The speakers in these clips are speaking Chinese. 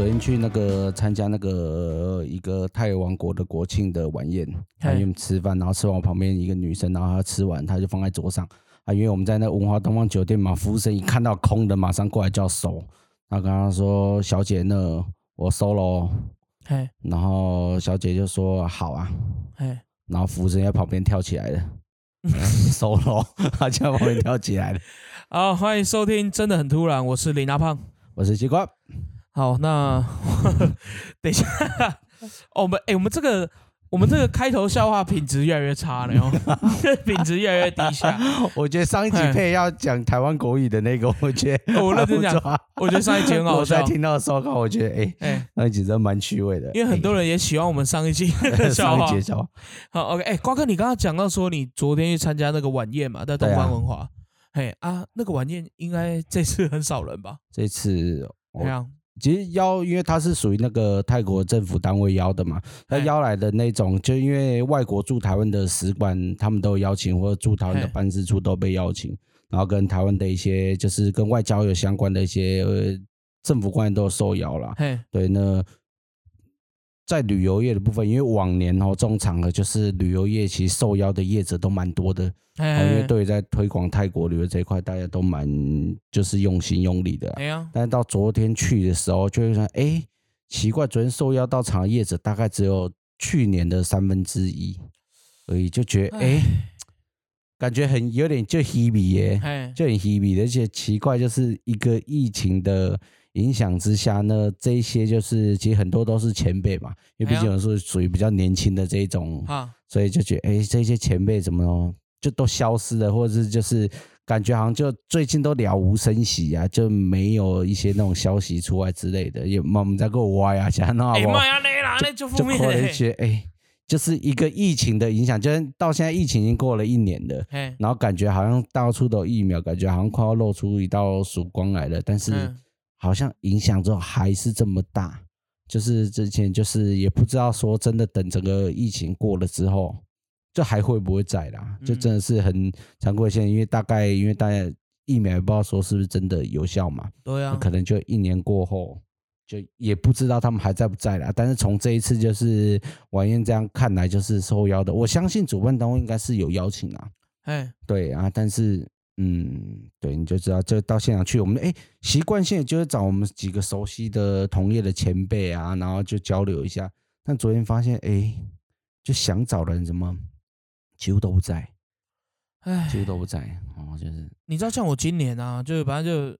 我昨天去那个参加那个呃一个泰王国的国庆的晚宴，他因为吃饭，然后吃完我旁边一个女生，然后她吃完，她就放在桌上。啊，因为我们在那文华东方酒店嘛，服务生一看到空的，马上过来叫收。他刚刚说：“小姐，那我收喽。”嘿，然后小姐就说：“好啊。嘿，”然后服务生在旁边跳起来了，收喽，他就在旁边跳起来了。好，欢迎收听，真的很突然，我是林大胖。我是西瓜，好，那 等一下，哦，我们哎、我们这个我们这个开头笑话品质越来越差了哟，品质越来越低下。我觉得上一集配要讲台湾国语的那个，我觉得我认真讲我觉得上一集很好我在，听到的时候，我觉得哎，哎、上一集真的蛮趣味的，因为很多人也喜欢我们上一集笑话上一。集笑话，好，OK，哎、瓜哥，你刚刚讲到说你昨天去参加那个晚宴嘛，在东方文华，嘿啊，那个晚宴应该这次很少人吧？这次我怎样？其实邀，因为他是属于那个泰国政府单位邀的嘛，他邀来的那种，就因为外国驻台湾的使馆，他们都有邀请，或者驻台湾的嘿办事处都被邀请，然后跟台湾的一些就是跟外交有相关的一些、呃、政府官员都有受邀啦。嘿，对，那在旅游业的部分，因为往年哦这种场合就是旅游业其实受邀的业者都蛮多的，嘿哦因为嘿，对于在推广泰国旅游这一块，大家都蛮就是用心用力的啊、哎呀，但是到昨天去的时候，就会说，哎，奇怪，昨天受邀到场的业者大概只有去年的三分之一，所以就觉得，哎，感觉很有点就 hebe 耶，嘿，就很 hebe 而且奇怪，就是一个疫情的影响之下呢，这一些就是其实很多都是前辈嘛，因为毕竟我是属于比较年轻的这一种哈，所以就觉得，哎、这些前辈怎么就都消失了，或者是就是感觉好像就最近都了无生息啊，就没有一些那种消息出来之类的，也妈们在给我挖呀，想那好哎不就可能觉得，哎、就是一个疫情的影响，就是到现在疫情已经过了一年了。然后感觉好像到处都有疫苗，感觉好像快要露出一道曙光来了，但是嗯好像影响之后还是这么大。就是之前就是也不知道说真的，等整个疫情过了之后，就还会不会在啦？就真的是很残酷的现象，因为大概因为大家疫苗也不知道说是不是真的有效嘛，对啊，可能就一年过后。就也不知道他们还在不在啦，但是从这一次就是晚宴这样看来，就是受邀的。我相信主办单位应该是有邀请啊，哎，对啊，但是嗯，对，你就知道，就到现场去，我们哎习惯性就是找我们几个熟悉的同业的前辈啊，然后就交流一下。但昨天发现，哎，就想找的人怎么几乎都不在，哎几，乎都不在哦，就是你知道像我今年啊，就是反正就，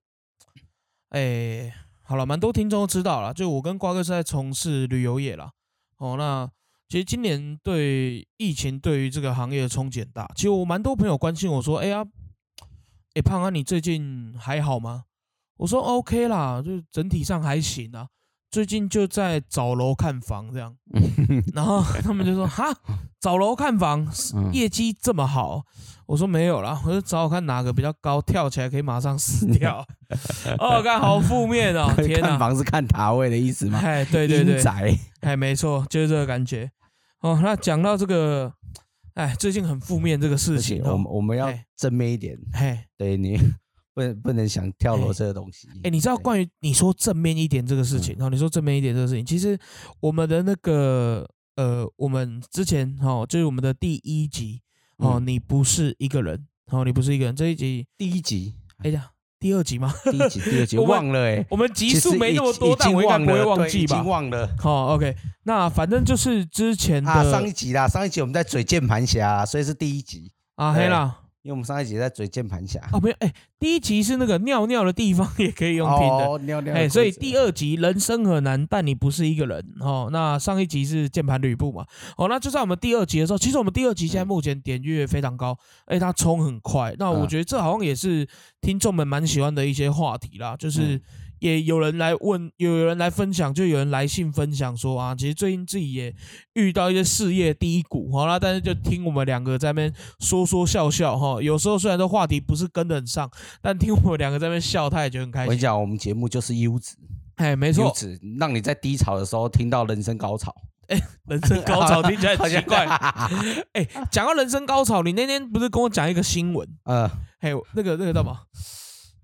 哎、好了，蛮多听众都知道了，就我跟瓜哥是在从事旅游业啦。哦，那其实今年对疫情对于这个行业的冲击很大。其实我蛮多朋友关心我说，哎呀，哎胖啊，你最近还好吗？我说 OK 啦，就整体上还行啊。最近就在找楼看房这样，然后他们就说哈，找楼看房，嗯业绩这么好，我说没有啦，我就找我看哪个比较高，跳起来可以马上死掉。哦，看好负面哦，天看！房是看塔位的意思吗？哎，对对对哎，没错，就是这个感觉。哦，那讲到这个，哎，最近很负面这个事情我们哦，我们要哎正面一点，嘿，对你 不能不能想跳楼这个东西。哎，你知道关于你说正面一点这个事情，哦，你说正面一点这个事情，其实我们的那个呃，我们之前哦，就是我们的第一集哦，嗯。你不是一个人，哦，你不是一个人，这一集，第一集，哎呀，第二集吗？第一集，第二集 我忘了哎，我们集数没那么多，但我应该不会忘记吧已经？忘了。好，OK，那反正就是之前啊，上一集啦，上一集我们在嘴键盘侠，所以是第一集，啊，对黑啦因为我们上一集在嘴键盘侠。哦，没有，哎，第一集是那个尿尿的地方也可以用听的。哦，尿尿哎。所以第二集人生很难，但你不是一个人哦。那上一集是键盘吕布嘛？哦，那就在我们第二集的时候，其实我们第二集现在嗯目前点阅非常高，哎，它冲很快。那我嗯觉得这好像也是听众们蛮喜欢的一些话题啦，就是嗯也有人来问，有人来分享，就有人来信分享说啊，其实最近自己也遇到一些事业低谷，好啦，但是就听我们两个在那边说说笑笑哈。有时候虽然说话题不是跟得很上，但听我们两个在那边笑，他也觉得很开心。我跟你讲，我们节目就是优质，哎，没错优，质，让你在低潮的时候听到人生高潮。哎人生高潮听起来好像很奇怪。哎，讲到人生高潮，你那天不是跟我讲一个新闻？呃，嘿，那个那个叫什么？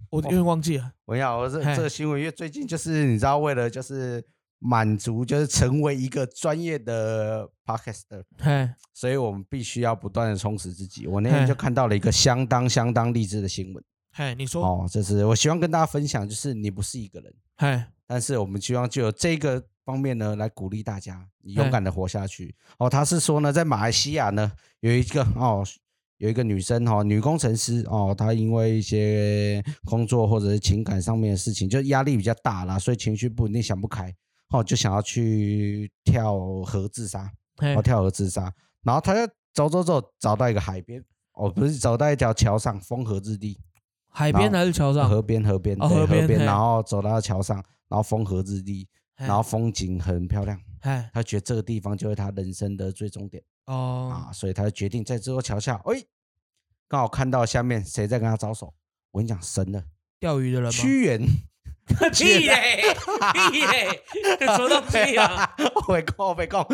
我有点忘记了。我要我这这个新闻，因为最近就是你知道，为了就是满足，就是成为一个专业的 podcaster，嘿，所以我们必须要不断的充实自己。我那天就看到了一个相当相当励志的新闻嘿，你说，哦，这是我希望跟大家分享，就是你不是一个人，嘿，但是我们希望就有这个方面呢来鼓励大家，你勇敢的活下去。哦，他是说呢，在马来西亚呢有一个哦。有一个女生哈、哦，女工程师哦，她因为一些工作或者是情感上面的事情，就压力比较大啦，所以情绪不稳定，想不开，哦，就想要去跳河自杀，哦，，跳河自杀。然后她就走走走，找到一个海边，哦，不是走到一条桥上，风和日丽，海边还是桥上？河边河边，河边，河边然后走到桥上，然后风和日丽，然后风景很漂亮，哎，她觉得这个地方就是她人生的最终点哦，啊，所以他就决定在这座桥下，哎，刚好看到下面谁在跟他招手。我跟你讲，神了，钓鱼的人吗？屈原，屁嘞，屁嘞，说到屁啊！我没空，我没空，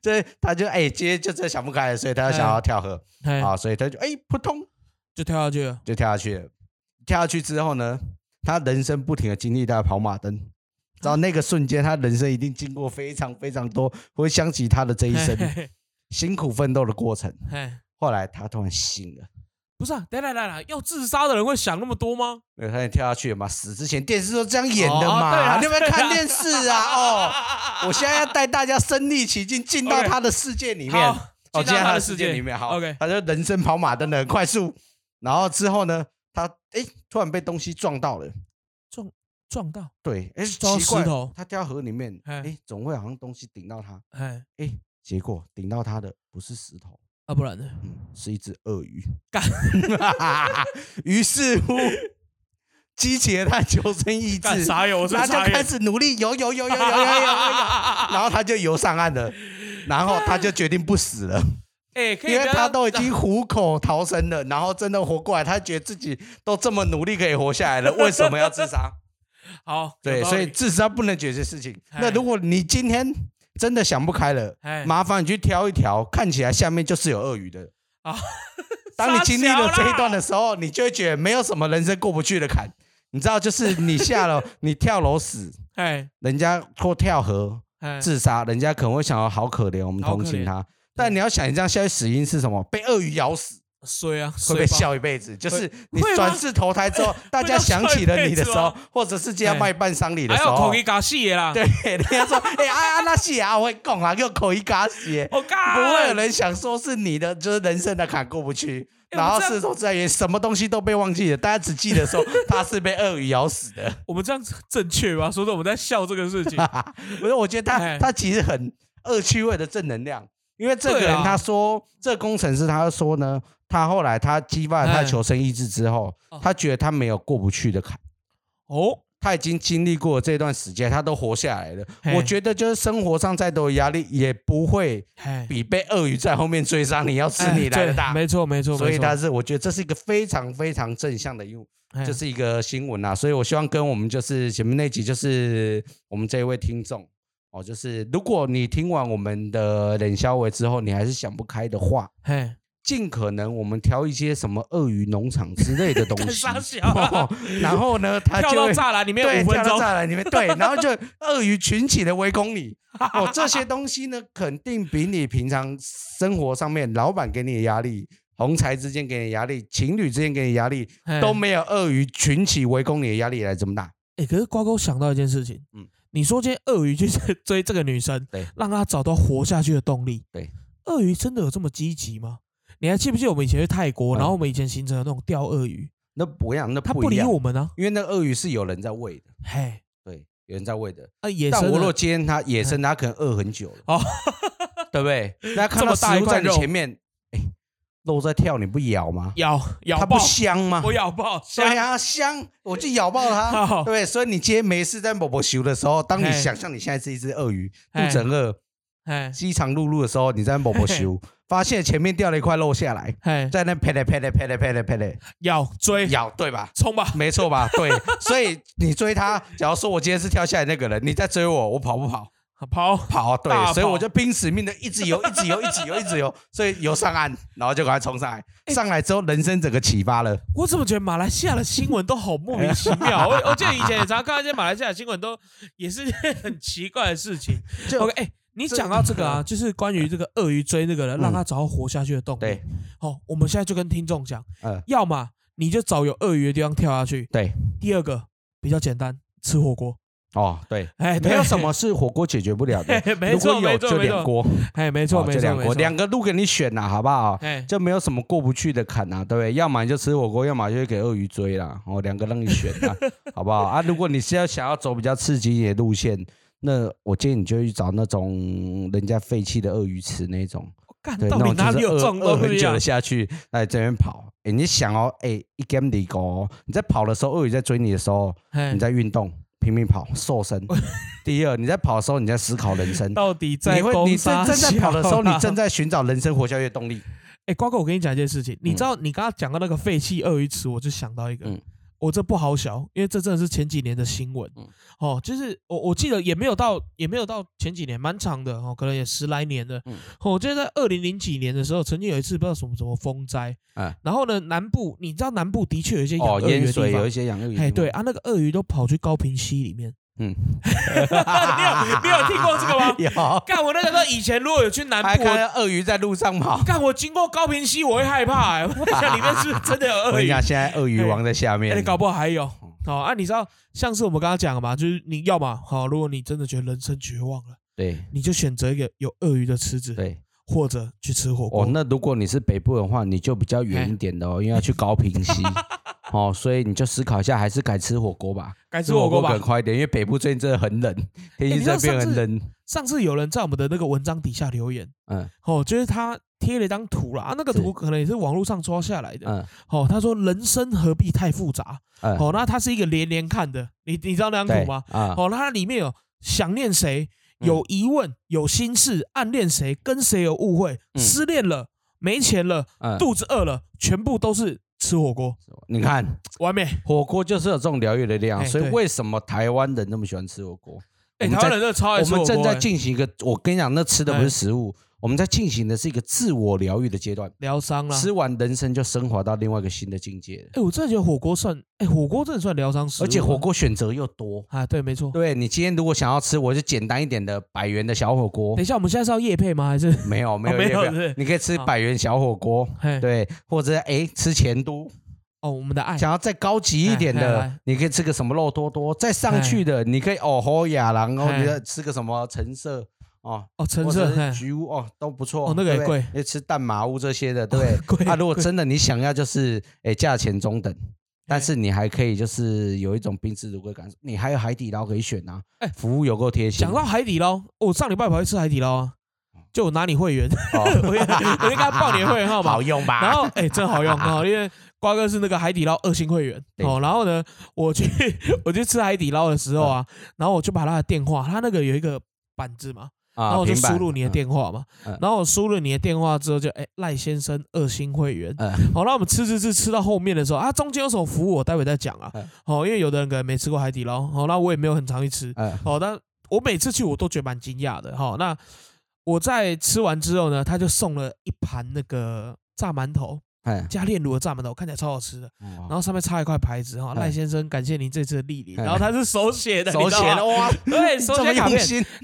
这他就哎，今天就真的想不开了，所以他就想要跳河嘿，啊，所以他就哎扑通就跳下去了。就跳下去了。跳下去之后呢，他人生不停的经历他的跑马灯，知道那个瞬间，他人生一定经过非常非常多，会想起他的这一生 辛苦奋斗的过程。嘿，后来他突然醒了，不是啊，等等等等，要自杀的人会想那么多吗？没有，他也跳下去了嘛。死之前电视都这样演的嘛，哦啊你有没有看电视啊？哦，我现在要带大家身临其境，进到他的世界里面。进到他的世世界。界里面，好 OK 他就人生跑马灯的很快速，然后之后呢，他哎突然被东西撞到了，撞撞到，对，哎奇怪他掉河里面，嘿。哎总会好像东西顶到他，哎，哎结果顶到他的不是石头，啊，不然呢？嗯，是一只鳄鱼。干，于是乎，激起了他求生意 志，他就傻眼开始努力游游游游游游游然后他就游上岸了，然后他就决定不死了，哎，可以因为不要他都已经虎口逃生了，然后真的活过来，他觉得自己都这么努力可以活下来了，为什么要自杀？好，对，道所以自杀不能解决事情。哎那如果你今天真的想不开了，哎麻烦你去挑一条看起来下面就是有鳄鱼的。啊，当你经历了这一段的时候，你就会觉得没有什么人生过不去的坎。你知道，就是你下楼，你跳楼死，哎人家或跳河哎，自杀，人家可能会想到好可怜，我们同情他。但你要想，你这样下去死因是什么？被鳄鱼咬死，衰啊，会被笑一辈子。就是你转世投胎之后，大家想起了你的时候或者是今天办丧礼的时候还有口一，嘎戏的啦，对，人家说，哎啊啊那是啊，我会讲啊，给我口一嘎血。我干，不会有人想说是你的，就是人生的坎过不去，哎然后是说在于，什么东西都被忘记了，大家只记得说他是被鳄鱼咬死的。我们这样子正确吗？说的我们在笑这个事情，不是，我觉得他哎他其实很恶趣味的正能量，因为这个人他说，这个工程师他说呢，他后来他激发了他的哎求生意志之后哦，他觉得他没有过不去的坎。哦，他已经经历过这段时间，他都活下来了。我觉得就是生活上再多的压力，也不会哎，比被鳄鱼在后面追杀你要吃哎你来的对大。没错没错，所以他是，我觉得这是一个非常非常正向的用，哎就是一个新闻啊。所以我希望跟我们就是前面那集，就是我们这一位听众哦，就是如果你听完我们的冷消维之后，你还是想不开的话，嘿，尽可能我们挑一些什么鳄鱼农场之类的东干西。傻小。啊，然后呢，他跳就会到栅栏里面对，五分钟，跳到栅栏里面，对，然后就鳄鱼群起的围攻你。哦，这些东西呢，肯定比你平常生活上面老板给你的压力、同财之间给你的压力、情侣之间给你的压力，都没有鳄鱼群起围攻你的压力来这么大。哎、可是瓜哥想到一件事情，嗯。嗯，你说今天鳄鱼去追这个女生，对，让她找到活下去的动力，对，鳄鱼真的有这么积极吗？你还记不记得我们以前去泰国，嗯。然后我们以前行程有那种钓鳄鱼，那不一样，那他不理不一样，我们啊，因为那个鳄鱼是有人在喂的，嘿，对，有人在喂的。啊野但我如果生的今天它野生，它可能饿很久了，哦，对不对？那看这到食物在你前面，哎，肉在跳，你不咬吗？咬咬爆它不，香吗？我咬爆，对呀、香，我就咬爆它。好。对，所以你今天没事在某某修的时候，当你嘿。想象你现在是一只鳄鱼，肚嘿。子很饿，嘿，饥肠辘辘的时候，你在摸摸修，发现前面掉了一块肉下来，嘿，在那啪嘞啪嘞啪嘞啪嘞啪嘞咬追咬，对吧？冲吧，没错吧？对，所以你追他，假如说我今天是跳下来那个人，你在追我，我跑不跑？跑跑，对，跑所以我就拼死命的一直游，一直游，一直游，一直游，所以游上岸，然后就赶快冲上来。上来之后，人生整个启发了。我怎么觉得马来西亚的新闻都好莫名其妙？我我记得以前也常常看到一些马来西亚新闻，都也是一件很奇怪的事情。就 OK，哎、你讲到这个啊，就是关于这个鳄鱼追那个人，让他找到活下去的动力。对，好，我们现在就跟听众讲，嗯，要么你就找有鳄鱼的地方跳下去。对，第二个比较简单，吃火锅。哦，对，哎，没有什么是火锅解决不了的。没如果错，没有。就两锅，哎，没错，哦没错，就两锅。两个路给你选呐，好不好？哎，就没有什么过不去的坎呐、对不对？要么你就吃火锅，要么就给鳄鱼追啦。哦，两个让你选啊，好不好啊？如果你是要想要走比较刺激一点的路线，那我建议你就去找那种人家废弃的鳄鱼池那种，对，那种就是底哪里有这饿种东西啊饿很久的？下去，来这边跑。哎，你想哦，哎，一 game 里哦，你在跑的时候，鳄鱼在追你的时候，哎你在运动，拼命跑，瘦身。第二，你在跑的时候，你在思考人生。到底在你会，你攻正正在跑的时候，你正在寻找人生活下去的动力。哎，瓜哥，我跟你讲一件事情，你嗯知道你刚刚讲到那个废弃鳄鱼池，我就想到一个，嗯我这不好小，因为这真的是前几年的新闻嗯，哦，就是我我记得也没有到也没有到前几年，蛮长的哦，可能也十来年了。嗯哦我记得在二零零几年的时候，曾经有一次不知道什么什么风灾，嗯然后呢，南部你知道南部的确有一些养哦，鳄鱼的地方有一，些养鳄鱼。哎，对，啊，那个鳄鱼都跑去高平溪里面，嗯，你有你有听过这个吗？有，干我那个时候以前如果有去南部，看我到鳄鱼在路上跑。干我经过高平溪，我会害怕、欸，我在想里面是不是真的有鳄鱼？我跟你讲，现在鳄鱼王在下哎、面你。搞不好还有。好、啊，你知道，像是我们刚刚讲的嘛，就是你要嘛，好，如果你真的觉得人生绝望了，对你就选择一个有鳄鱼的池子，对，或者去吃火锅。哦，那如果你是北部的话，你就比较远一点的哦，因为要去高平溪。哦，所以你就思考一下，还是改吃火锅吧。该吃火锅吧更。快一点，因为北部最近真的很冷，天气你知道这边上次很冷。上次有人在我们的那个文章底下留言，嗯哦，就是他贴了一张图啦，啊，那个是图可能也是网络上抓下来的。嗯哦，他说人生何必太复杂？嗯，哦，那它是一个连连看的，你你知道那张对图吗？啊，哦，那它里面有想念谁，嗯有疑问，有心事，暗恋谁，跟谁有误会，嗯失恋了，没钱了，嗯，肚子饿了，全部都是吃火锅，你看完美。火锅就是有这种疗愈的力量，哎所以为什么台湾人那么喜欢吃火锅？哎，我们在台湾人真的超爱我吃火锅。们正在哎进行一个，我跟你讲，那吃的不哎是食物，我们在进行的是一个自我疗愈的阶段。疗伤啦。吃完人生就升华到另外一个新的境界了，哎，我真的觉得火锅算，哎，火锅真的算疗伤食物。而且火锅选择又多。啊，对，没错。对你今天如果想要吃，我就简单一点的百元的小火锅等一，下，我们现在是要夜配吗？还是？没有没有哦没有你可以吃百元小火锅，嘿，对，或者哎吃前都，哦，我们的爱。想要再高级一点的你可以吃个什么肉多多，再上去的你可以哦吼雅郎哦，哎你再吃个什么橙色哦，哦，橙或色，者嘿是菊屋哦都不错，哦那个也贵你吃蛋麻屋这些的，对不对？贵啊，如果真的你想要就是诶价钱中等，但是你还可以就是有一种宾至如归感，你还有海底捞可以选啊，哎服务有够贴心讲。到海底捞，我上礼拜跑去吃海底捞啊，就我拿你会员，哦我就我就跟他报你的会员号码 好，用吧？然后哎、真好用哦，因为瓜哥是那个海底捞二星会员 哦。然后呢，我去我去吃海底捞的时候啊，然后我就把他的电话，他那个有一个板子嘛，然啊，后我就输入你的，电话嘛，嗯然后我输入你的电话之后就哎赖先生二星会员。嗯好，那我们吃吃吃吃到后面的时候啊，中间有什么服务我待会再讲啊嗯。好，因为有的人可能没吃过海底捞，好，那我也没有很常去吃。嗯好，但我每次去我都觉得蛮惊讶的。好，那我在吃完之后呢，他就送了一盘那个炸馒头，嗯，加炼乳的炸馒头，看起来超好吃的。然然后上面插一块牌子哈，嗯赖先生感谢您这次的莅临。嗯然后他是手写的，手写的哇，对，手写卡片。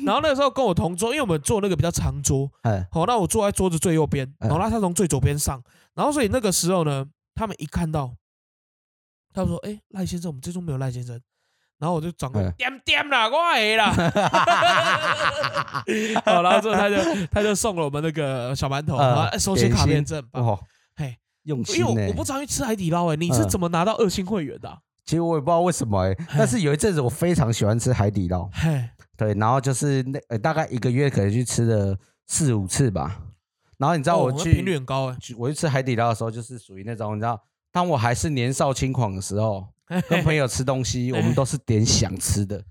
然后那个时候跟我同桌，因为我们坐那个比较长桌，嗯好，那我坐在桌子最右边，嗯然后他从最左边上，然后所以那个时候呢，他们一看到，他们说：“哎，赖先生，我们这桌没有赖先生。”然后我就转过点点啦，我会啦。好，然后之后他就他就送了我们那个小馒头，手写卡片，点心真很棒。用因为我我。不常去吃海底捞，哎，你是嗯怎么拿到二星会员的啊？其实我也不知道为什么哎，但是有一阵子我非常喜欢吃海底捞，嘿，对，然后就是那呃大概一个月可能去吃了四五次吧。然后你知道我去频率很高哎，去我去吃海底捞的时候，就是属于那种你知道，当我还是年少轻狂的时候，跟朋友吃东西，我们都是点想吃的，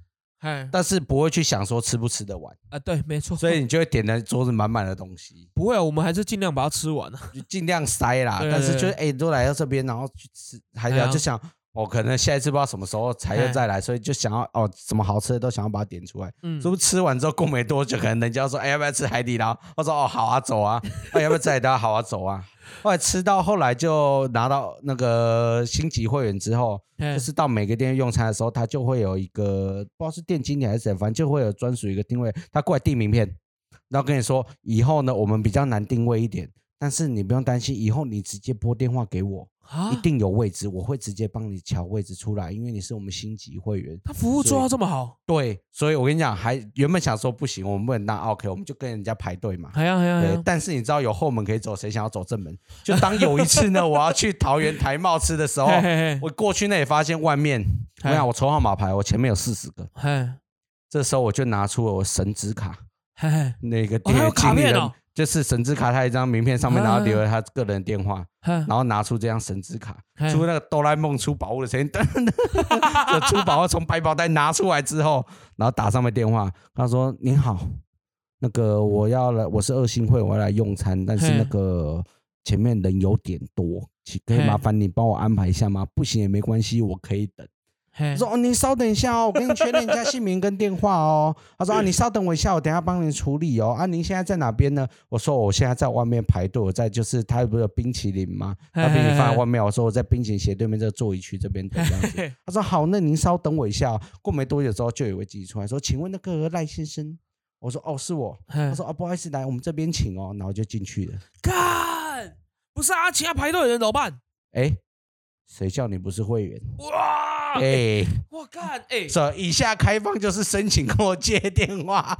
嘿，但是不会去想说吃不吃得完，啊，对，没错，所以你就会点的桌子满满的东西，不会啊，我们还是尽量把它吃完啊。就尽量塞啦。对但是就是对哎，都来到这边，然后去吃海底捞，哎呀。就想我可能下一次不知道什么时候才又再来，所以就想要哦，什么好吃的都想要把它点出来。嗯是不是吃完之后过没多久，可能人家说，哎，要不要吃海底捞？我说哦，好啊，走啊。哎，要不要吃海底捞？好啊，走啊。后来吃到后来就拿到那个星级会员之后，就是到每个店用餐的时候，他就会有一个不知道是店经理还是谁，反正就会有专属一个定位，他过来递名片，然后跟你说，以后呢我们比较难定位一点，但是你不用担心，以后你直接拨电话给我，啊一，定有位置，我会直接帮你调位置出来，因为你是我们星级会员。他服务做到这么好，对，所以我跟你讲，还原本想说不行，我们不能当 OK，我们就跟人家排队嘛。哎呀哎呀哎对呀，，但是你知道有后门可以走，谁想要走正门？就当有一次呢，我要去桃园台茂吃的时候，我过去那里发现外面，我嘿想我抽号码牌，我前面有四十个，嘿这时候我就拿出了我神职卡，那个店经理就是神之卡，他一张名片上面，然后留了他个人电话，嘿然后拿出这张神之卡，出那个哆啦 A 梦出宝物的声音，噔噔噔，就出宝物从百宝袋拿出来之后，然后打上面电话，他说：“您好，那个我要来，我是二星会，我要来用餐，但是那个前面人有点多，请可以麻烦你帮我安排一下吗？不行也没关系，我可以等。”说：“哦，您稍等一下哦，我跟你确认一下姓名跟电话哦。”他说：“啊，你稍等我一下，我等下帮您处理哦。啊，您现在在哪边呢？”我说：“我现在在外面排队，我在就是他不是有冰淇淋吗？他冰淇淋放在外面，我说我在冰淇淋斜对面这个座椅区这边等这样子。”他说：“好，那您稍等我一下、哦。”过没多久之后，就有一位记者出来说：“请问那个赖先生？”我说：“哦，是我。”他说：“哦，不好意思，来我们这边请哦。”然后就进去了。干，不是啊，其他排队的人怎么办？哎，谁叫你不是会员？哇，哎。我干，哎，这以下开放就是申请跟我接电话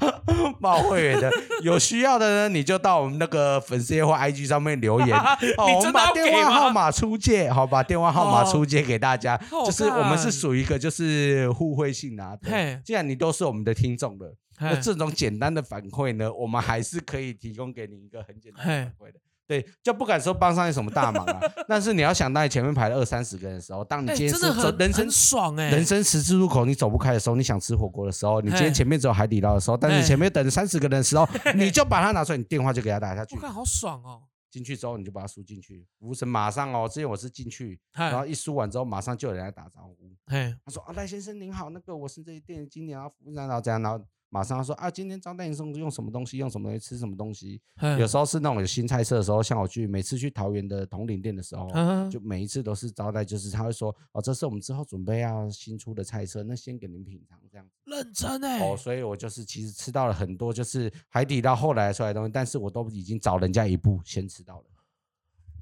报会员的，有需要的呢，你就到我们那个粉丝页或 IG 上面留言，哦，我们把电？话号码出借，好，把电话号码出借给大家，哦就是我们是属于一个就是互惠性啊。对嘿既然你都是我们的听众了，那这种简单的反馈呢，我们还是可以提供给你一个很简单的反馈的。对，就不敢说帮上你什么大忙啊，但是你要想，当你前面排了二三十个人的时候，当你哎，今天走人生爽哎，人生十字路口，你走不开的时候，你想吃火锅的时候，你今天前面只有海底捞的时候，但是你前面等三十个人的时候，你就把它拿出来，你电话就给他打下去我。看好爽哦，进去之后，你就把它输进去，服务生马上哦，之前我是进去，然后一输完之后，马上就有人来打招呼。嘿，他说：“啊，赖先生您好，那个我是这一店的经理，然后服务生，然后这样，然后马上他说啊，今天招待你送用什么东西，用什么东西，吃什么东西。有时候是那种有新菜色的时候，像我去每次去桃园的统领店的时候，嗯就每一次都是招待，就是他会说哦，这是我们之后准备要新出的菜色，那先给您品尝这样子。认真哎哦，，所以我就是其实吃到了很多就是海底捞后来出来的东西，但是我都已经早人家一步先吃到了。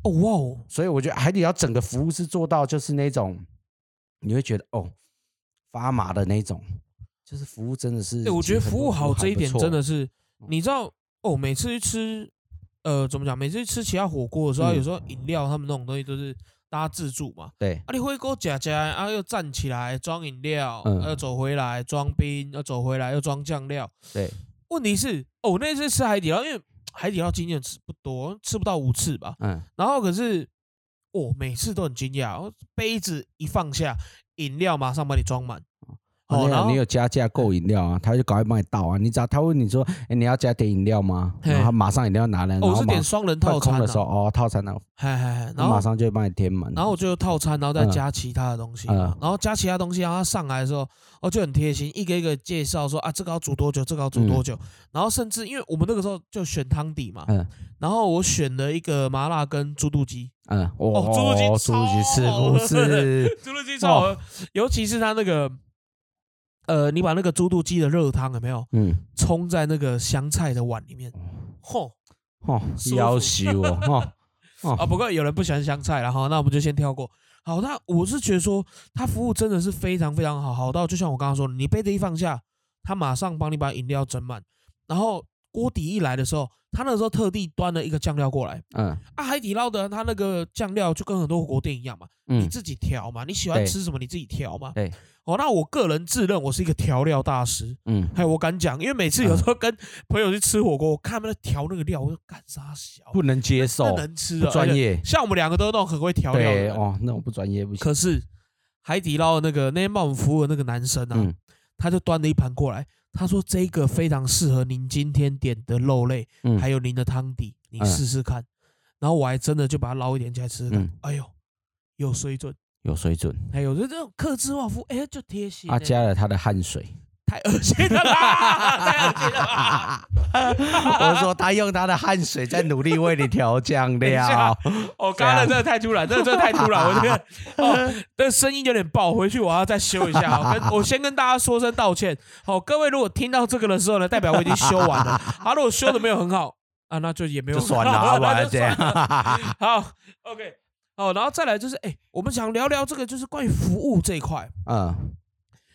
哦哇哦，所以我觉得海底捞整个服务是做到就是那种你会觉得哦发麻的那种，就是服务真的是。对，我觉得服务好这一点真的是，嗯你知道哦，每次去吃，呃，怎么讲？每次去吃其他火锅的时候，嗯有时候饮料他们那种东西都是大家自助嘛，对啊，你会给我夹夹，啊，又站起来装饮料，嗯又走回来装冰，又走回来又装酱料。对问题是，哦，我那次吃海底捞，因为海底捞经验吃不多，吃不到五次吧。嗯然后可是，哦，每次都很惊讶，哦杯子一放下，饮料马上把你装满。哦，然后你有加价购饮料啊，他就赶快帮你倒啊。你只要他问你说，哎，你要加点饮料吗？然后他马上饮料拿来，哦我是点双人套餐的时候，啊，哦，套餐呢，嗨嗨嗨，然后马上就会帮你填满。然后我就套餐，然后再嗯。加其他的东西然后加其他东西，然后他上来的时候，哦就很贴心，一个一个介绍说啊这个要煮多久，这个要煮多久，然后甚至因为我们那个时候就选汤底嘛，嗯。然后我选了一个麻辣跟猪肚鸡，嗯，哦猪肚鸡哦猪肚鸡是不是？猪肚鸡超好喝，尤其是它那个，呃，你把那个猪肚鸡的热汤有没有？嗯，冲在那个香菜的碗里面，吼。哦舒，服。要求哦，哦啊，不过有人不喜欢香菜然后那我们就先跳过。好，那我是觉得说他服务真的是非常非常好，好到就像我刚刚说的，你杯子一放下，他马上帮你把饮料整满，然后锅底一来的时候，他那个时候特地端了一个酱料过来。嗯。啊，海底捞的他那个酱料就跟很多火锅店一样嘛，你嗯，自己调嘛，你喜欢对。吃什么你自己调嘛。对，哦，那我个人自认我是一个调料大师，嗯，还有我敢讲，因为每次有时候跟朋友去吃火锅，我看他们在调那个料，我就干啥小，不能接受不，能吃专业。像我们两个都是那种很会调料的。人，哦，那种不专业不行。可是海底捞的那个那天帮我们服务的那个男生啊，嗯。他就端了一盘过来，他说这个非常适合您今天点的肉类，嗯，还有您的汤底，你嗯试试看。然后我还真的就把它捞一点起来吃吃看，嗯哎呦，有水准，有水准，哎，有这这种客制化服务，哎，就贴心欸。他加了他的汗水。太恶心了啦，太恶心了吧。我说他用他的汗水在努力为你调酱料。哦，刚刚的真的太突然，真的真的太突然，我觉得哦，这声音有点爆，回去我要再修一下。我跟我先跟大家说声道歉。好，各位如果听到这个的时候呢，代表我已经修完了。好，如果修的没有很好啊，那就也没有就算了，不那然这样好，OK，好，然后再来就是，哎，我们想聊聊这个，就是关于服务这一块。嗯，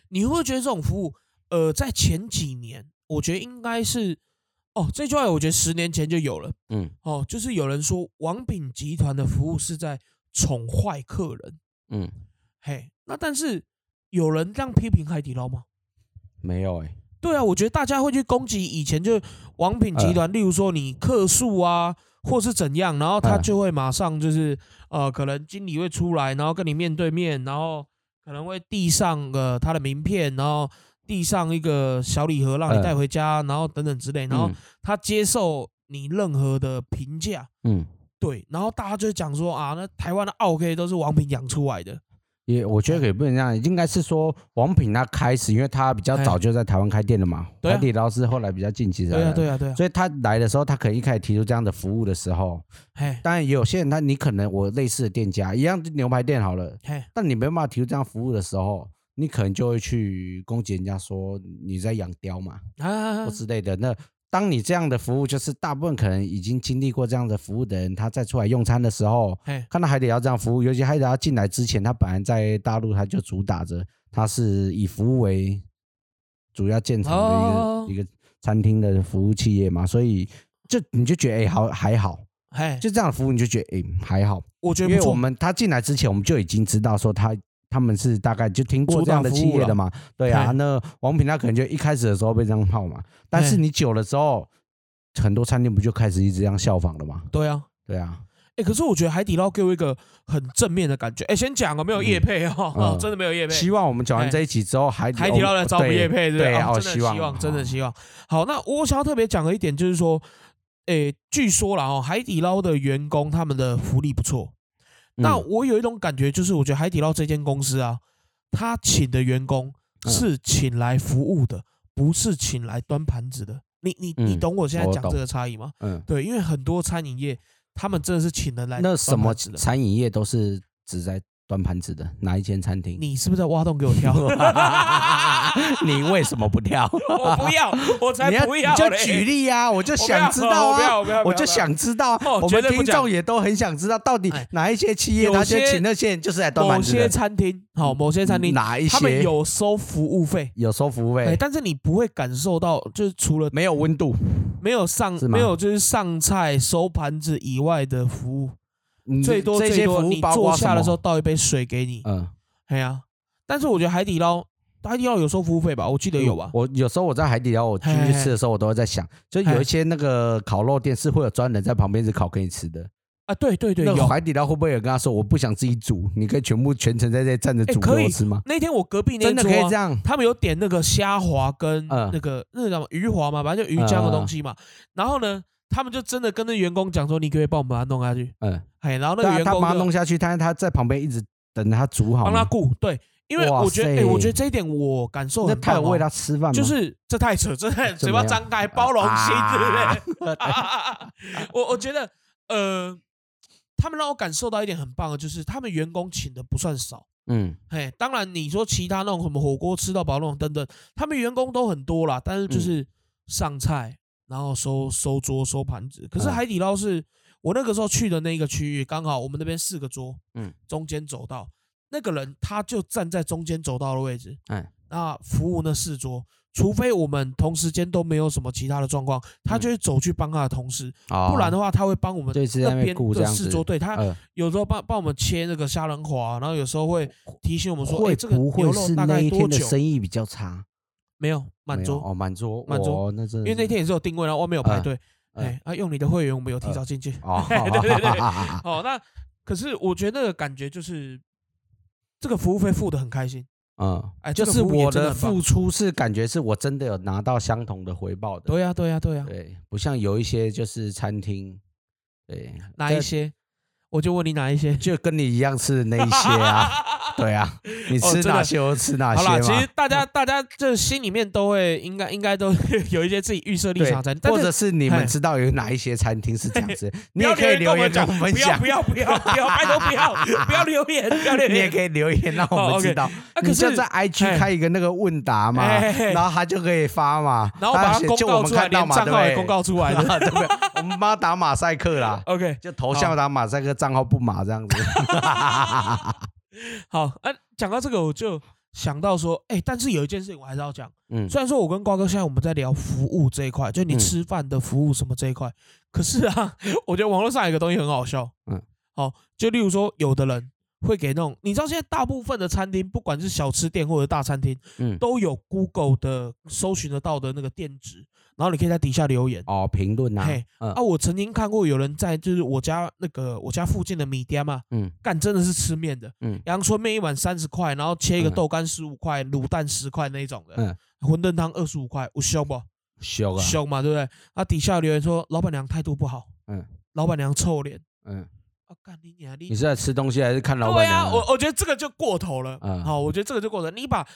你会不会觉得这种服务，呃，在前几年，我觉得应该是，哦，这句话我觉得十年前就有了。嗯哦，就是有人说王品集团的服务是在宠坏客人，嗯，嘿，那但是有人这样批评海底捞吗？没有哎、对啊，我觉得大家会去攻击以前就王品集呃团，例如说你客诉啊，或是怎样，然后他嗯就会马上就是呃，可能经理会出来，然后跟你面对面，然后可能会递上呃他的名片，然后递上一个小礼盒让你嗯带回家，然后等等之类，然后嗯他接受你任何的评价。嗯，对，然后大家就讲说啊，那台湾的 OK 都是王品养出来的，也我觉得也不能这样，应该是说王品他开始，因为他比较早就在台湾开店了嘛，海底捞是后来比较近期的对啊，对啊，对啊，所以他来的时候，他可能一开始提出这样的服务的时候，嘿，当然有些人他你可能我类似的店家一样牛排店好了，嘿，但你没办法提出这样服务的时候，你可能就会去攻击人家说你在养刁嘛啊或，之类的。那当你这样的服务，就是大部分可能已经经历过这样的服务的人，他再出来用餐的时候，嘿，看到海底捞这样服务，尤其海底捞进来之前，他本来在大陆他就主打着他是以服务为主要建成的一个、哦一个餐厅的服务企业嘛，所以就你就觉得哎、好还好，嘿，就这样的服务你就觉得哎、还好，因为我我觉得不错，们他进来之前我们就已经知道说他。他们是大概就听过这样的企业的嘛？对啊，那王品他可能就一开始的时候被这样泡嘛，但是你久了之后，很多餐厅不就开始一直这样效仿了嘛？对啊。对啊，哎、可是我觉得海底捞给我一个很正面的感觉。哎、先讲哦，没有叶配哦，真的没有叶配。希望我们讲完嘿这一集之后，海海底捞来找我们对叶配，对不对哦哦真的希望希望，真的希望。好，那我想要特别讲的一点就是说，哎、据说啦哦，海底捞的员工他们的福利不错。那嗯我有一种感觉，就是我觉得海底捞这间公司啊，他请的员工嗯是请来服务的，不是请来端盘子的。你你你嗯懂我现在讲这个差异吗？嗯，对，因为很多餐饮业他们真的是请人来那什么。餐饮业都是只在端盘子的，哪一间餐厅？你是不是在挖洞给我跳？你为什么不跳？我不要，我才 不要你就举例啊，我就想知道啊，我就想知道，哦我们听众也都很想知道，到底哎。哪一些企业有他就些请那些人就是来端某些盘子的？餐厅，好，某些餐厅哪一他们些有收服务费，有收服务哎，费？但是你不会感受到，就是除了没有温度，没有上没有就是上菜收盘子以外的服务，嗯最多最这些服多你务包括坐下的时候？倒一杯水给你，嗯，哎呀，但是我觉得海底捞海底捞有收服务费吧？我记得有吧？我有时候我在海底捞，我进去吃的时候，我都会在想，就有一些那个烤肉店是会有专人在旁边是烤给你吃的。啊，对对对，有。那个海底捞会不会有跟他说，我不想自己煮，你可以全部全程在这站着煮给哎可以我吃吗？那天我隔壁那真的可以这样？他们有点那个虾滑跟嗯那个、那个叫什么鱼滑嘛，反正就鱼浆的东西嘛。然后呢，他们就真的跟那员工讲说：“你可以帮我们把它弄下去嗯，？”哎，然后那对啊，他把它弄下去，但是他在旁边一直等他煮好。帮他顾。对，因为我觉得，哎，塞我觉得这一点我感受那很棒、哦。他有喂他吃饭吗？就是这太扯，这太嘴巴张开包容心，啊对不对？我我觉得，呃，他们让我感受到一点很棒的，就是他们员工请的不算少。嗯嘿，当然你说其他那种什么火锅吃到饱那种等等，他们员工都很多啦，但是嗯就是上菜，然后收收桌收盘子。可是嗯海底捞是我那个时候去的那个区域，刚好我们那边四个桌，嗯，中间走道，那个人他就站在中间走道的位置，哎，那服务那四桌。除非我们同时间都没有什么其他的状况，他就会走去帮他的同事，哦不然的话他会帮我们那边的四桌。对他呃，有时候帮帮我们切那个虾仁滑，然后有时候会提醒我们说，哎，会这个不会牛肉大是那一概多久？天的生意比较差？没有满桌，哦，满桌，满桌哦那真的因为那天也是有定位，然后外面有排嗯队。嗯哎，啊，用你的会员，我们有提早进去。哦，对对对哦，那可是我觉得那个感觉就是这个服务费付的很开心。嗯，哎就是我的付出是感觉是我真的有拿到相同的回报的。对呀，对呀，对呀。对，不像有一些就是餐厅，对，这哪一些？我就问你哪一些？就跟你一样吃的那一些啊，对啊，你吃哪些我就吃哪好啦，些嘛其实。大家大家这心里面都会应该应该都有一些自己预设立场在，，或者是你们知道有哪一些餐厅是这样子，你也可以留言跟跟我们讲不要，不要不要不要，拜托不要不要留言，不要留言，你也可以留言让我哦们知道。啊可是在 IG 开一个那个问答嘛，然后他就可以发嘛，然后把它公他写就我告出来，们看到嘛，连账号也对不对？公告出来的。对不对？我们帮他打马赛克啦，OK，就头像打马赛克，账号不码这样子。好，啊，讲到这个我就想到说，哎，但是有一件事情我还是要讲。嗯。虽然说我跟瓜哥现在我们在聊服务这一块，就你嗯。吃饭的服务什么这一块，可是啊，我觉得网络上有一个东西很好笑，嗯，好，就例如说有的人会给那种，你知道现在大部分的餐厅，不管是小吃店或者大餐厅，嗯，都有 Google 的搜寻得到的那个店址，然后你可以在底下留言。哦，评论呐嘿，嗯啊，我曾经看过有人在就是我家那个我家附近的米店嘛，嗯干真的是吃面的，嗯阳春面一碗三十块，然后切一个嗯豆干十五块，卤蛋十块那一种的，嗯，馄饨汤二十五块，我凶不？凶啊，凶嘛，对不对？啊，底下留言说老板娘态度不好，嗯老板娘臭脸，嗯，啊，干你娘你你是在吃东西还是看老对啊，板娘？我我觉得这个就过头了。嗯好，我觉得这个就过头了。你把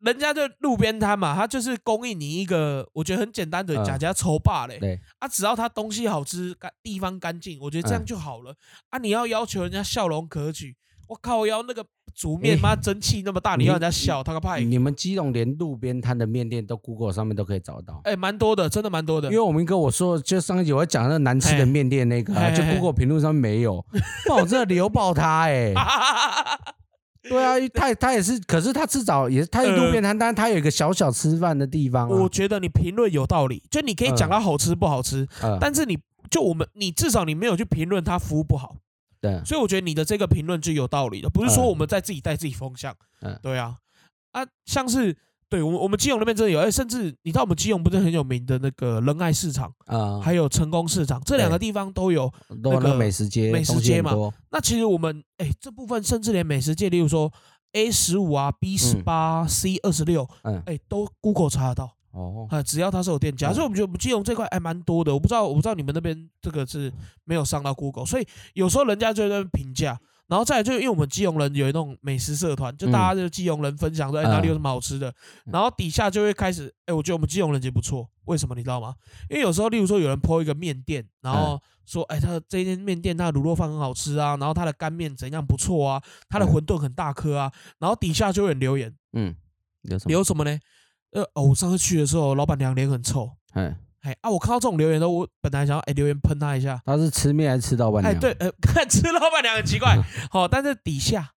人家就路边摊嘛，他就是供应你一个，我觉得很简单的假假家丑霸嘞。对，啊，只要他东西好吃，干地方干净，我觉得这样嗯就好了。啊，你要要求人家笑容可取，我靠，要那个煮面诶 妈蒸汽那么大，你你要人家笑，他个派。你们基隆连路边摊的面店都 Google 上面都可以找到。哎，蛮多的，真的蛮多的因为。我们哥我说，就上一集我讲那个难吃的面店那个啊，就 Google 评论上面没有，我真的留爆他哎。对啊，他他也是，可是他至少也是他是路边摊，但是他有一个小小吃饭的地方啊。我觉得你评论有道理，就你可以讲它好吃不好吃，嗯，但是你就我们你至少你没有去评论它服务不好，对，所以我觉得你的这个评论就有道理的，不是说嗯。我们在自己带自己风向。嗯。对啊，啊，像是对我们我们基隆那边真的有，哎，甚至你知道我们基隆不是很有名的那个仁爱市场，啊，还有成功市场这两个地方都有。那个美食街，美食街嘛那其实我们哎这部分甚至连美食界，例如说 A 十五啊、B 十八、C 二十六，嗯，哎，都 Google 查得到。哦，啊，只要它是有店家，嗯所以我们觉得我们基隆这块还蛮多的。我不知道，我不知道你们那边这个是没有上到 Google，所以有时候人家就在那边评价，然后再来就因为我们基隆人有一种美食社团，就大家就基隆人分享说，哎、嗯哪里有什么好吃的，然后底下就会开始，哎，我觉得我们基隆人也不错，为什么你知道吗？因为有时候，例如说有人 po 一个面店，然后说，哎，他的这间面店他的卤肉饭很好吃啊，然后他的干面怎样不错啊，他的嗯馄饨很大颗啊，然后底下就有人留言，嗯，有什么？留什么呢？呃，哦，我上次去的时候，老板娘脸很臭。哎，哎啊！我看到这种留言都，我本来想要哎留言喷他一下，他是吃面还是吃老板哎娘？对，呃，看吃老板娘很奇怪，好，但是底下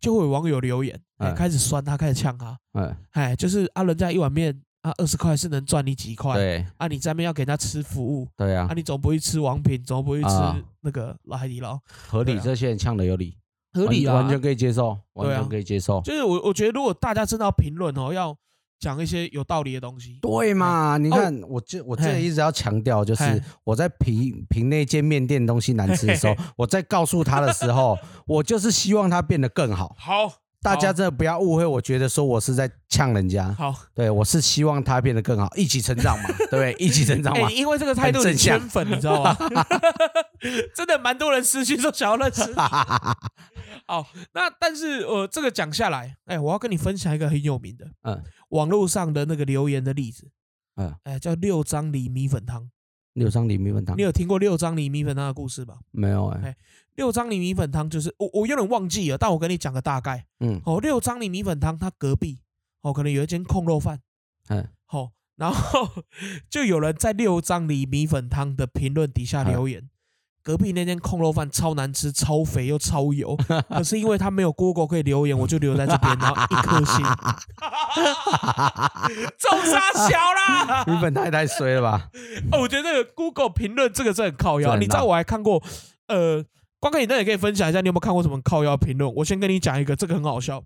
就会有网友留言，哎，嗯开始酸他，开始呛他，嗯，哎，就是啊，人家一碗面啊二十块是能赚你几块，对啊，你在那边要给人家吃服务，对啊啊，，你总不会吃王品，总不会吃啊那个老海底捞，合理，啊这些人呛的有理，合理啊完完，全可以接受，完全可以接受。就是我我觉得如果大家真的要评论哦，要讲一些有道理的东西，对嘛？你看，我这我这嘿一直要强调，就是我在评评那间面店东西难吃的时候嘿，我在告诉他的时候，我就是希望他变得更好。好，大家真的不要误会，我觉得说我是在呛人家，好，对我是希望他变得更好，一起成长嘛，对不对？一起成长哎、嘛。因为这个态度很圈粉，你知道吗？真的蛮多人私讯说想要认识。好，那但是呃，这个讲下来，哎，我要跟你分享一个很有名的嗯网络上的那个留言的例子，嗯，哎，叫六张梨米粉汤。六张里米粉汤你有听过六张梨米粉汤的故事吧？没有？哎哎，六张梨米粉汤就是我我有点忘记了，但我跟你讲个大概。嗯哦，六张梨米粉汤它隔壁哦，可能有一间控肉饭。嗯好、然后 就有人在六张里米粉汤的评论底下留言，隔壁那间空肉饭超难吃、超肥又超油，可是因为他没有 Google 可以留言，我就留在这边，然后一颗星，中杀小啦！米粉太太衰了吧？哦，我觉得 Google 评论这个是很靠腰，这很闹你知道我还看过，呃，光哥你那也可以分享一下，你有没有看过什么靠腰评论？我先跟你讲一个，这个很好笑，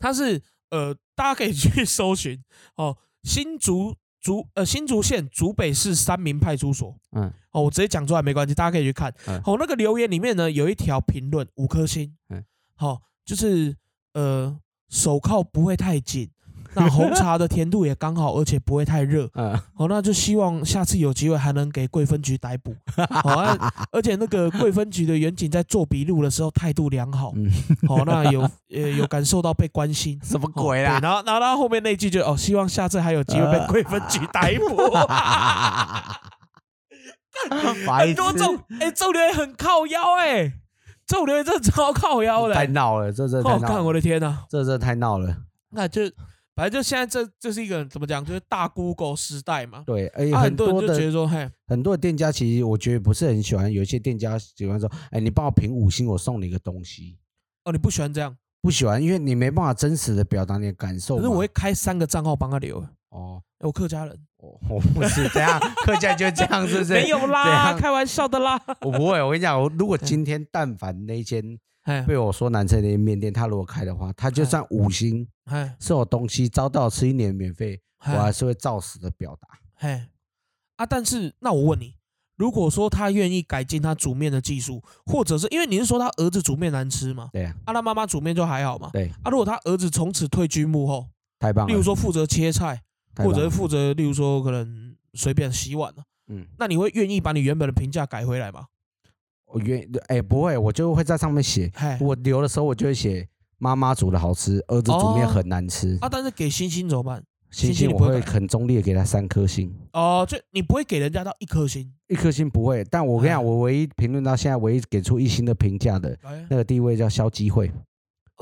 它是呃，大家可以去搜寻哦，新竹竹呃新竹县竹北市三民派出所嗯哦，我直接讲出来没关系，大家可以去看。嗯哦，那个留言里面呢有一条评论五颗星，嗯好、就是呃手铐不会太紧。那红茶的甜度也刚好，而且不会太热。嗯，好，那就希望下次有机会还能给贵分局逮捕。好、啊，而且那个贵分局的员警在做笔录的时候态度良好。嗯 好、那有呃有感受到被关心。什么鬼啦？然后然后到后面那句就哦，希望下次还有机会被贵分局逮捕。白很多痴这种哎，这种留言很靠腰哎、这种留言真的超靠腰的、太闹了，这真的太哦，看我的天呐、这真的太闹了。那就反正就现在这这是一个怎么讲，就是大 Google 时代嘛。对，而且啊、很很多就觉得说，嘿，很多的店家其实我觉得不是很喜欢，有一些店家喜欢说，哎，你帮我评五星，我送你一个东西。哦，你不喜欢这样，不喜欢，因为你没办法真实的表达你的感受。可是我会开三个账号帮他留。哦，哎我客家人 我我不是这样，客家就这样，是不是？没有这啦，样开玩笑的啦。我不会，我跟你讲，我如果今天但凡那间哎被我说难吃的面店，他如果开的话，他就算五星哎是我东西，遭到吃一年免费，我还哎是会照实的表达。嘿啊！但是那我问你，如果说他愿意改进他煮面的技术，或者是因为你是说他儿子煮面难吃吗？对呀、啊，他妈妈煮面就还好嘛？对，啊，如果他儿子从此退居幕后，太棒了。例如说负责切菜，或者负责，例如说可能随便洗碗了，嗯，那你会愿意把你原本的评价改回来吗？我原哎不会，我就会在上面写，嗨我留的时候我就会写妈妈煮的好吃，儿子煮面哦很难吃。啊，但是给星星怎么办？星星我会很中立的给他三颗星，哦，就你不会给人家到一颗星，一颗星不会。但我跟你讲，哎我唯一评论到现在唯一给出一星的评价的哎，那个地位叫肖机会，呃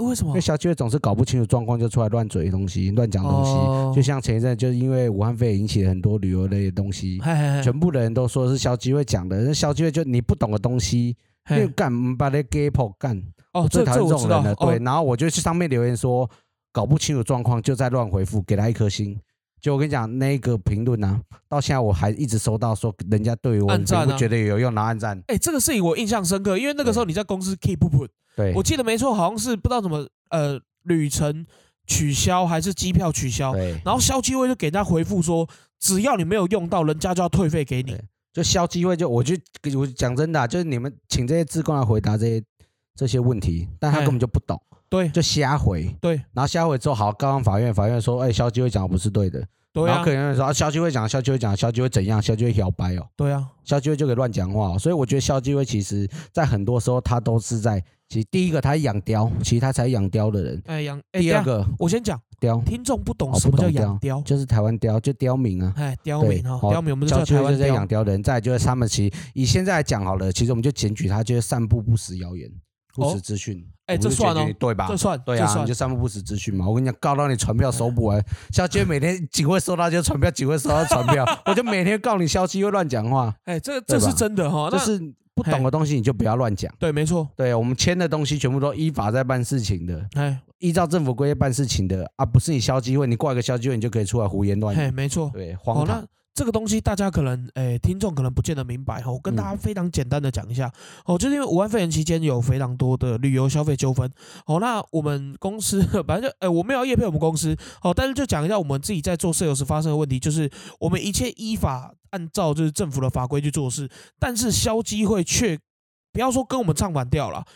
为什么因为？小机会总是搞不清楚状况就出来乱嘴东西、乱讲东西。哦就像前一阵，就是因为武汉肺炎引起了很多旅游类的东西，全部的人都说是肖机会讲的，那肖机会就你不懂的东西，因为嗨干把那 gay 跑干，哦，我最讨这这我知道厌这种人了。，对，哦然后我就去上面留言说，搞不清楚状况就在乱回复，给他一颗星。就我跟你讲，那个评论呢，到现在我还一直收到说人家对于我的按赞啊。评论觉得有用，然后按赞。哎，这个事情我印象深刻，因为那个时候你在公司 keep put，对，我记得没错，好像是不知道怎么呃旅程取消还是机票取消，对，然后消机会就给人家回复说，只要你没有用到，人家就要退费给你。对。就消机会就我就我讲真的啊、就是你们请这些志工来回答这些这些问题，但他哎根本就不懂，对就瞎回。对然后瞎回之后，好告上法院，法院说，哎，消基会讲的不是对的。对啊然后客，人就说，啊，消基会讲，消基会讲，消基会怎样？消基会摇摆哦。对啊，消基会就可以乱讲话、哦，所以我觉得消基会其实在很多时候他都是在，其实第一个他养雕，其实他才养雕的人。哎养哎等一下第二个我先讲，雕听众不懂哦什么叫养雕，就是台湾雕，就刁民啊。哎刁对民哈，好刁民我们叫台湾基会就是在养刁。雕的人，再来就是他们其实以现在来讲好了，其实我们就检举他就是散布不实谣言、不实资讯。哎这算哦对吧？这算对啊，你就散布不实资讯嘛。我跟你讲，告到你传票收不完，消基会每天警会收到就传票，警会收到传票，我就每天告你消基会乱讲话，哎，这这是真的哈，那就是不懂的东西你就不要乱讲。对，没错，对我们签的东西全部都依法在办事情的，哎依照政府规定办事情的啊，不是你消机会，你挂一个消机会，你就可以出来胡言乱哎，语，没错。对，哦荒，唐那。这个东西大家可能，诶，听众可能不见得明白哈。我跟大家非常简单的讲一下，哦，就是因为武汉肺炎期间有非常多的旅游消费纠纷，哦，那我们公司 反正就，诶，我没有要业配我们公司，哦，但是就讲一下我们自己在做社游时发生的问题，就是我们一切依法按照就是政府的法规去做事，但是消基会却不要说跟我们唱反调了，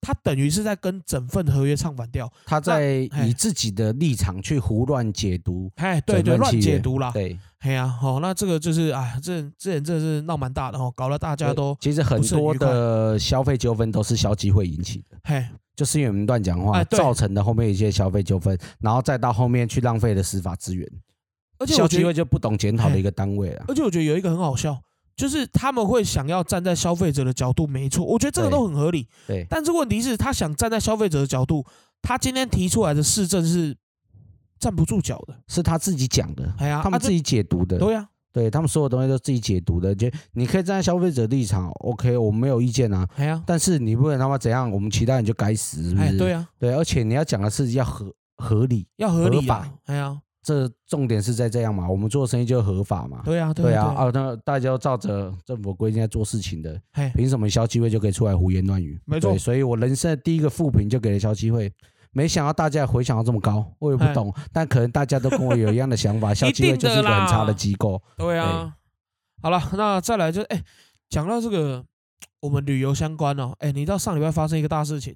他等于是在跟整份合约唱反调，他在哎以自己的立场去胡乱解读，哎，对对，乱解读啦，对，嘿呀，好，那这个就是啊，这之前真的是闹蛮大的哦，搞得大家都其实很多的消费纠纷都是消基会引起的，嘿，就是因为我们乱讲话哎造成的后面一些消费纠纷，然后再到后面去浪费了司法资源，而且我觉得，消基会就不懂检讨的一个单位了。而且我觉得有一个很好笑，就是他们会想要站在消费者的角度，没错，我觉得这个都很合理。对，但是问题是，他想站在消费者的角度，他今天提出来的市政是站不住脚的。是他自己讲的，哎呀，啊他们自己解读的，这对呀，对他们所有东西都自己解读的，就你可以站在消费者立场，OK，我们没有意见啊。哎呀，但是你不能他妈怎样，我们其他人就该死，是不哎，是？对呀，对，而且你要讲的是要合合理，要合理合法，哎呀，这重点是在这样嘛，我们做生意就合法嘛。对呀，呀，对啊，啊，那大家都照着政府规定在做事情的，嘿，凭什么消基会就可以出来胡言乱语？没错所以我人生的第一个负评就给了消基会，没想到大家回想到这么高，我也不哎懂，但可能大家都跟我有一样的想法，消基会就是一个很差的机构。对啊。好了，那再来就哎，讲到这个我们旅游相关哦，哎，你知道上礼拜发生一个大事情，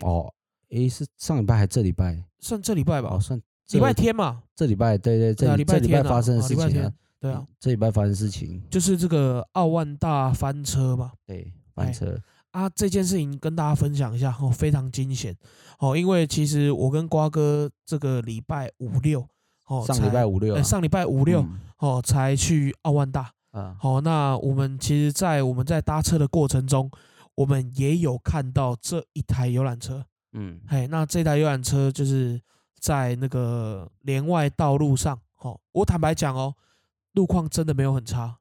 哦，诶，是上礼拜还是这礼拜？算这礼拜吧哦，？算礼拜天嘛，这礼拜对对，这礼拜礼拜发生的事情啊，对啊，这礼拜发生事情。就是这个奥万大翻车嘛，对，翻车。啊，这件事情跟大家分享一下哦，非常惊险。哦，因为其实我跟瓜哥这个礼拜五六哦，上礼拜五六，上礼拜五六哦，才去奥万大。啊，好，那我们其实，在我们在搭车的过程中，我们也有看到这一台游览车，嗯，嘿，那这台游览车就是在那个连外道路上，哦，我坦白讲哦，路况真的没有很差。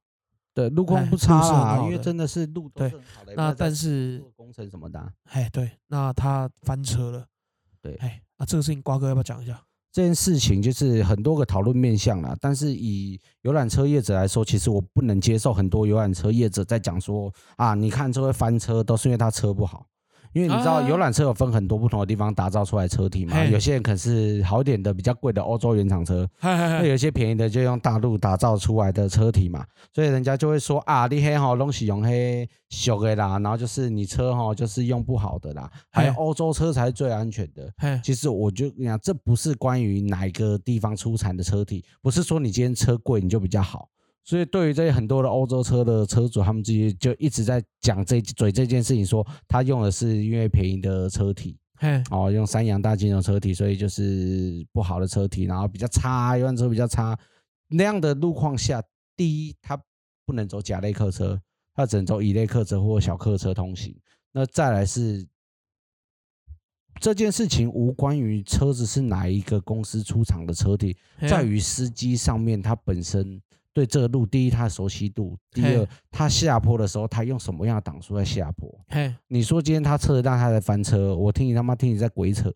对，路况不差啦，因为真的是路都是好的。那但是工程什么的，哎，对，那他翻车了。对，哎，那这个事情瓜哥要不要讲一下？这件事情就是很多个讨论面向啦，但是以游览车业者来说，其实我不能接受很多游览车业者在讲说啊，你看这会翻车，都是因为他车不好。因为你知道游览车有分很多不同的地方打造出来车体嘛，有些人可是好一点的比较贵的欧洲原厂车，那有些便宜的就用大陆打造出来的车体嘛，所以人家就会说啊，你黑哈东西用黑修的啦，然后就是你车哈就是用不好的啦，还有欧洲车才是最安全的。其实我就你讲，这不是关于哪个地方出产的车体，不是说你今天车贵你就比较好。所以，对于这些很多的欧洲车的车主，他们自己就一直在讲这嘴这件事情，说他用的是因为便宜的车体，哦，用三洋大金融车体，所以就是不好的车体，然后比较差，一辆车比较差。那样的路况下，第一，它不能走甲类客车，它只能走乙类客车或小客车通行。那再来是这件事情无关于车子是哪一个公司出厂的车体，在于司机上面，他本身。对这个路，第一，他的熟悉度；第二，他下坡的时候，他用什么样的档数在下坡？嘿，你说今天他车子让他在翻车，我听你他妈听你在鬼扯。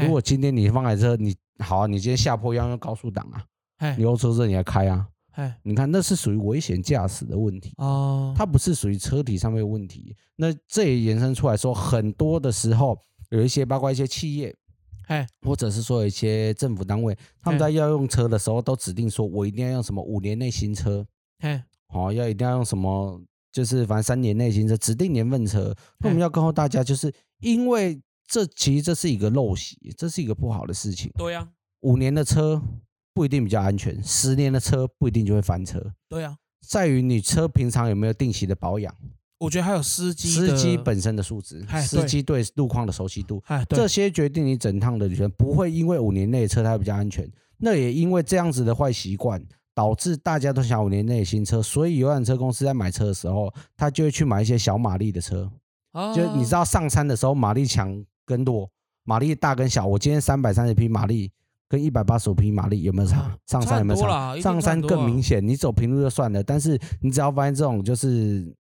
如果今天你放开车，你好啊，你今天下坡要用高速档啊，你后车子你还开啊？你看那是属于危险驾驶的问题哦，它不是属于车体上面的问题。那这也延伸出来说，很多的时候有一些包括一些企业。哎，或者是说一些政府单位，他们在要用车的时候，都指定说我一定要用什么五年内新车，哎，好，要一定要用什么，就是反正三年内新车，指定年份车。那我们要告诉大家，就是因为这其实这是一个陋习，这是一个不好的事情。对呀，五年的车不一定比较安全，十年的车不一定就会翻车。对呀，在于你车平常有没有定期的保养。我觉得还有司机，司机本身的素质，司机对路况的熟悉度，这些决定你整趟的旅程不会因为五年内车胎比较安全，那也因为这样子的坏习惯，导致大家都想五年内新车，所以游览车公司在买车的时候，他就会去买一些小马力的车。就你知道上山的时候马力强跟弱，马力大跟小，我今天三百三十匹马力跟一百八十五匹马力有没有差？上山有没有差？上山更明显，你走平路就算了，但是你只要发现这种就是。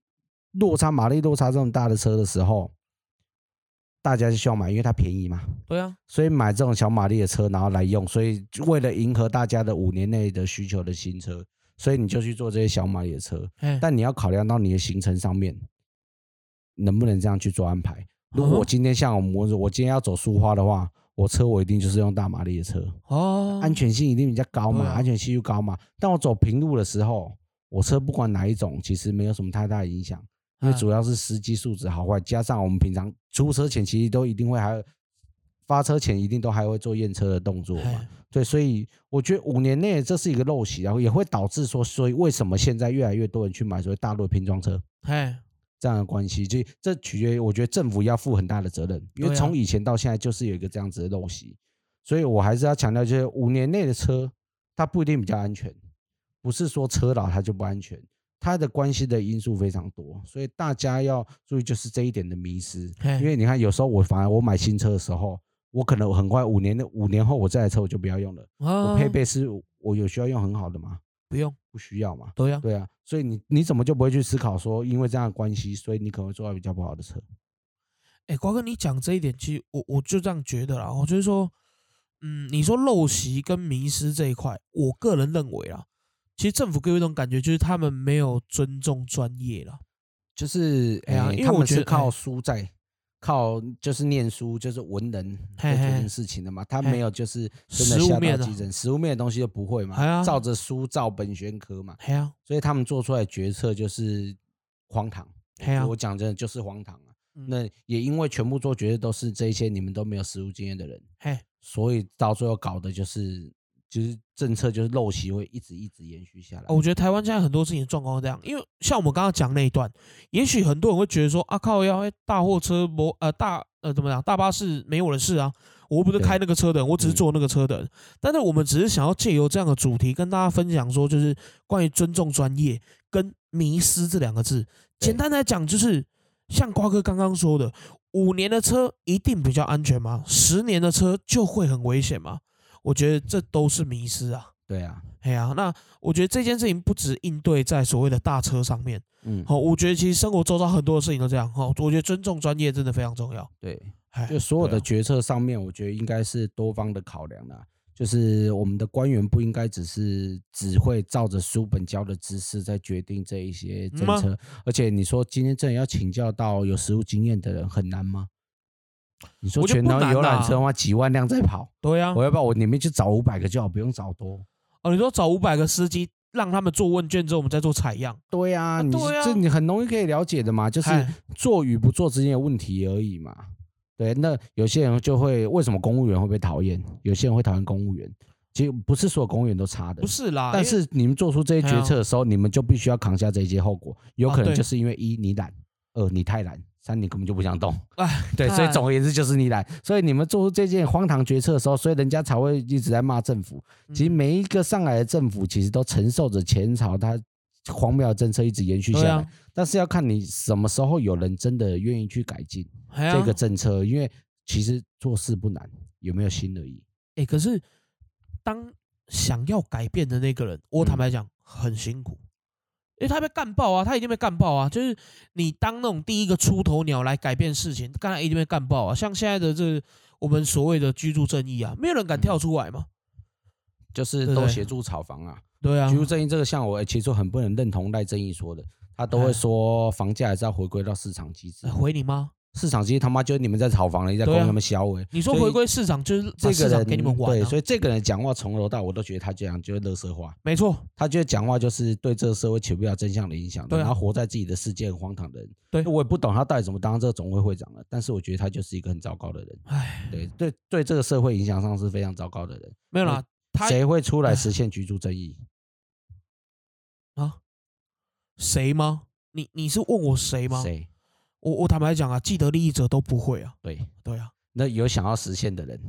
落差马力落差这么大的车的时候，大家就需要买，因为它便宜嘛。对啊，所以买这种小马力的车，然后来用。所以为了迎合大家的五年内的需求的新车，所以你就去做这些小马力的车。但你要考量到你的行程上面，能不能这样去做安排？如果我今天像我模子，我今天要走苏花的话，我车我一定就是用大马力的车。哦，安全性一定比较高嘛，安全系数高嘛。但我走平路的时候，我车不管哪一种，其实没有什么太大的影响。因为主要是司机素质好坏，加上我们平常出车前其实都一定会还发车前一定都还会做验车的动作嘛。对，所以我觉得五年内这是一个陋习，然后也会导致说，所以为什么现在越来越多人去买所谓大陆拼装车？哎，这样的关系，就这取决于我觉得政府要负很大的责任，因为从以前到现在就是有一个这样子的陋习，所以我还是要强调，就是五年内的车它不一定比较安全，不是说车老它就不安全。它的关系的因素非常多，所以大家要注意，就是这一点的迷失。因为你看，有时候我反而我买新车的时候，我可能很快五年的五年后，我这台车我就不要用了。我配备是我有需要用很好的吗？不用，不需要嘛。对呀，对啊。所以你你怎么就不会去思考说，因为这样的关系，所以你可能会做到比较不好的车？哎，瓜哥，你讲这一点，其实我我就这样觉得啦。我就是说，嗯，你说陋习跟迷失这一块，我个人认为啊。其实政府给我一种感觉，就是他们没有尊重专业了，就是哎呀，因为我觉得靠书在靠就是念书，就是文人做这件事情的嘛，他没有就是真的下到基层，实物面的东西就不会嘛，照着书照本宣科嘛，所以他们做出来决策就是荒唐，我讲真的就是荒唐啊。那也因为全部做决策都是这些你们都没有实务经验的人，所以到最后搞的就是就是政策就是陋习会一直一直延续下来。哦我觉得台湾现在很多事情状况是这样，因为像我们刚刚讲那一段，也许很多人会觉得说啊靠要大货车摩呃大呃怎么讲大巴士没我的事啊，我又不是开那个车的人，我只是嗯坐那个车的人。但是我们只是想要借由这样的主题跟大家分享说，就是关于尊重专业跟迷失这两个字。简单来讲，就是像瓜哥刚刚说的，五年的车一定比较安全吗？十年的车就会很危险吗？我觉得这都是迷失啊。对啊，哎呀，那我觉得这件事情不止应对在所谓的大车上面，嗯，好，我觉得其实生活周遭很多的事情都这样，哈，我觉得尊重专业真的非常重要。对，哎，就所有的决策上面，我觉得应该是多方的考量啦。就是我们的官员不应该只是只会照着书本教的知识在决定这一些政策，而且你说今天真的要请教到有实务经验的人很难吗？你说我全台不难啦游览车嘛，几万辆在跑，对啊，我要不要我里面去找五百个就好，不用找多。哦，你说找五百个司机，让他们做问卷之后，我们再做采样，对呀、你这你很容易可以了解的嘛，就是做与不做之间的问题而已嘛。对，那有些人就会为什么公务员会被讨厌？有些人会讨厌公务员，其实不是所有公务员都差的。不，是啦，但是你们做出这些决策的时候，你们就必须要扛下这些后果。有可能就是因为一你懒，二你太懒，三你根本就不想动。哎，对，所以总而言之就是你懒。所以你们做出这件荒唐决策的时候，所以人家才会一直在骂政府。其实嗯每一个上来的政府，其实都承受着前朝他荒谬的政策一直延续下来。啊，但是要看你什么时候有人真的愿意去改进这个政策，因为其实做事不难，有没有心而已。哎，可是当想要改变的那个人，我坦白嗯讲很辛苦，因为他被干爆啊，他一定被干爆啊。就是你当那种第一个出头鸟来改变事情，刚才一定被干爆啊。像现在的这我们所谓的居住正义啊，没有人敢跳出来嘛。就是都协助炒房啊，对啊居，住正义这个，像我其实很不能认同赖正义说的，他都会哎说房价还是要回归到市场机制哎。回你妈！市场其实他妈就是你们在炒房了，你在供他们销委。你说回归市场就是把这个人市场给你们玩对，啊，所以这个人讲话从头到尾我都觉得他这样就是乐色话，没错，他觉得讲话就是对这个社会起不了真相的影响的，对啊然后活在自己的世界很荒唐的人。对我也不懂他到底怎么当这个总会会长的，但是我觉得他就是一个很糟糕的人。唉，对对对，这个社会影响上是非常糟糕的人。没有啦，他谁会出来唉实现居住正义？啊，谁吗？你你是问我谁吗？谁？我我坦白讲啊，既得利益者都不会啊，对，对啊，那有想要实现的人，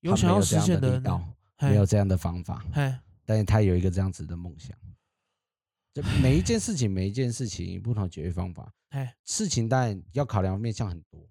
有想要实现，的力道，嘿没有这样的方法，嘿，但是他有一个这样子的梦想。就每一件事情，每一件事情不同解决方法。嘿，事情当然要考量面向很多，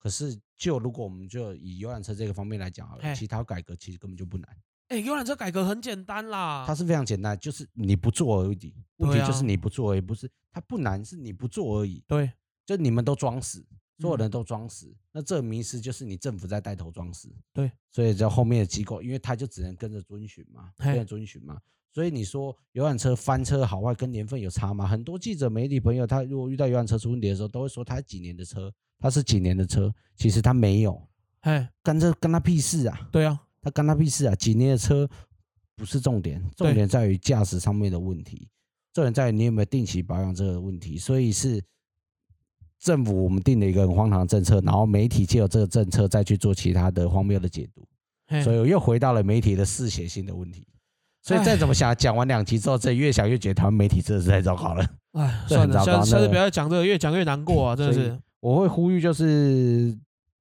可是就如果我们就以游览车这个方面来讲好了，其他改革其实根本就不难，哎，游览车改革很简单啦，它是非常简单，就是你不做而已。问题就是你不做而已，不是它不难，是你不做而已。对，就你们都装死，所有嗯人都装死，那这个迷失就是你政府在带头装死。对，所以在后面的机构，因为他就只能跟着遵循嘛，跟着遵循嘛。所以你说游览车翻车好坏跟年份有差吗？很多记者、媒体朋友，他如果遇到游览车出问题的时候，都会说他几年的车，他是几年的车，其实他没有，嘿，干这干他屁事啊！对啊，他干他屁事啊！几年的车不是重点，重对点在于驾驶上面的问题，重点在于你有没有定期保养这个问题。所以是政府我们定了一个很荒唐的政策，然后媒体借由这个政策再去做其他的荒谬的解读，所以我又回到了媒体的嗜血性的问题。所以再怎么想，讲完两集之后，这越想越觉得台湾媒体真的是太糟糕了。哎，算了，下次不要再讲这个，越讲越难过啊，真的是，我会呼吁，就是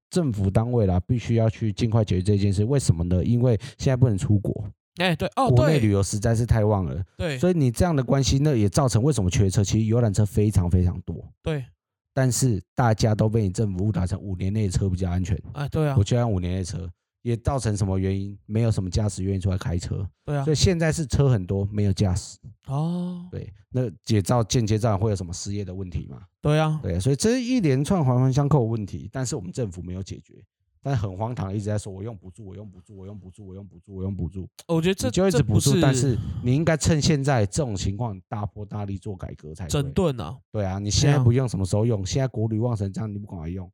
政府单位啦，必须要去尽快解决这件事。为什么呢？因为现在不能出国，哎，对，哦，国内旅对，游实在是太旺了。对，所以你这样的关系，那也造成为什么缺车？其实游览车非常非常多，对，但是大家都被你政府误导成五年内的车比较安全，哎，对啊我，就要五年内的车，也造成什么原因？没有什么驾驶愿意出来开车，对啊所，以现在是车很多，没有驾驶，哦，对，那也造间接造成会有什么失业的问题嘛？对啊，对，所以这是一连串环环相扣的问题，但是我们政府没有解决。但很荒唐，一直在说我用补助，我用补助，我用补助，我用补助，我用补助，我觉得这就一直补助，但是你应该趁现在这种情况大破大立做改革才对整顿啊，对啊，你现在啊不用什么时候用？现在国旅旺成这样，你不赶快用？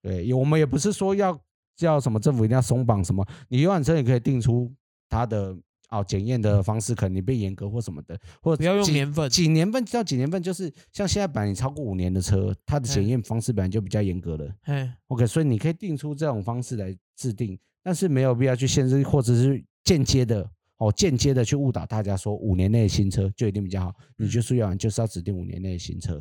对，也我们也不是说要叫什么政府一定要松绑什么，你游览车也可以定出它的哦检验的方式，可能你被严格或什么的，或者不要用几年份，几年份到几年份，就是像现在本来你超过五年的车，它的检验方式本来就比较严格了。哎，OK，所以你可以定出这种方式来制定，但是没有必要去限制，或者是间接的哦，间接的去误导大家说五年内的新车就一定比较好。你就是要就是要指定五年内的新车。